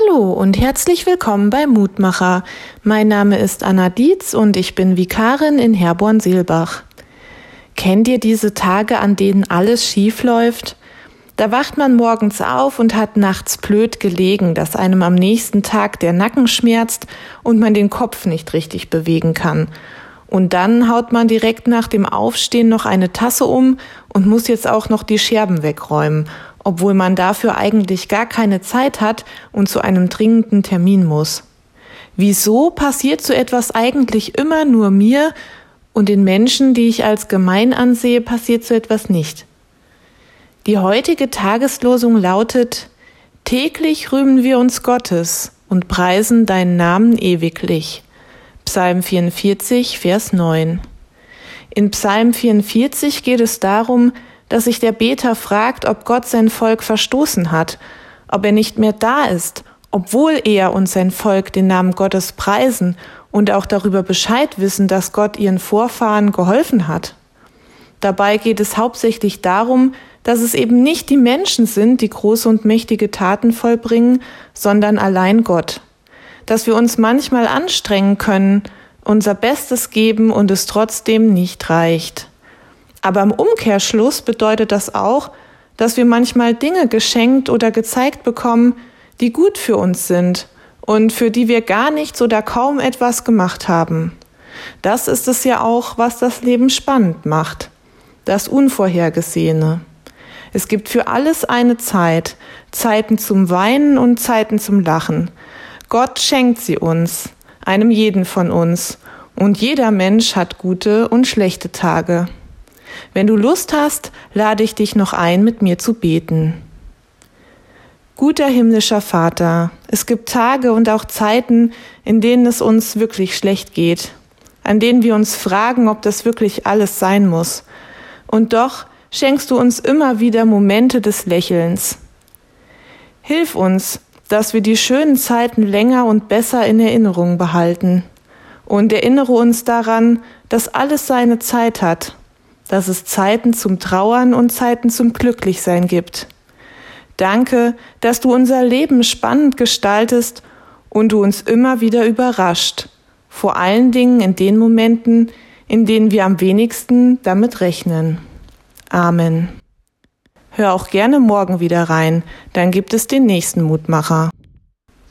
Hallo und herzlich willkommen bei Mutmacher. Mein Name ist Anna Dietz und ich bin Vikarin in Herborn-Seelbach. Kennt ihr diese Tage, an denen alles schief läuft? Da wacht man morgens auf und hat nachts blöd gelegen, dass einem am nächsten Tag der Nacken schmerzt und man den Kopf nicht richtig bewegen kann. Und dann haut man direkt nach dem Aufstehen noch eine Tasse um und muss jetzt auch noch die Scherben wegräumen obwohl man dafür eigentlich gar keine Zeit hat und zu einem dringenden Termin muss. Wieso passiert so etwas eigentlich immer nur mir und den Menschen, die ich als gemein ansehe, passiert so etwas nicht? Die heutige Tageslosung lautet Täglich rühmen wir uns Gottes und preisen deinen Namen ewiglich. Psalm 44, Vers 9. In Psalm 44 geht es darum, dass sich der Beter fragt, ob Gott sein Volk verstoßen hat, ob er nicht mehr da ist, obwohl er und sein Volk den Namen Gottes preisen und auch darüber Bescheid wissen, dass Gott ihren Vorfahren geholfen hat. Dabei geht es hauptsächlich darum, dass es eben nicht die Menschen sind, die große und mächtige Taten vollbringen, sondern allein Gott. Dass wir uns manchmal anstrengen können, unser Bestes geben und es trotzdem nicht reicht. Aber im Umkehrschluss bedeutet das auch, dass wir manchmal Dinge geschenkt oder gezeigt bekommen, die gut für uns sind und für die wir gar nichts oder kaum etwas gemacht haben. Das ist es ja auch, was das Leben spannend macht. Das Unvorhergesehene. Es gibt für alles eine Zeit, Zeiten zum Weinen und Zeiten zum Lachen. Gott schenkt sie uns, einem jeden von uns, und jeder Mensch hat gute und schlechte Tage. Wenn du Lust hast, lade ich dich noch ein, mit mir zu beten. Guter himmlischer Vater, es gibt Tage und auch Zeiten, in denen es uns wirklich schlecht geht, an denen wir uns fragen, ob das wirklich alles sein muss. Und doch schenkst du uns immer wieder Momente des Lächelns. Hilf uns, dass wir die schönen Zeiten länger und besser in Erinnerung behalten. Und erinnere uns daran, dass alles seine Zeit hat dass es Zeiten zum Trauern und Zeiten zum Glücklichsein gibt. Danke, dass du unser Leben spannend gestaltest und du uns immer wieder überrascht, vor allen Dingen in den Momenten, in denen wir am wenigsten damit rechnen. Amen. Hör auch gerne morgen wieder rein, dann gibt es den nächsten Mutmacher.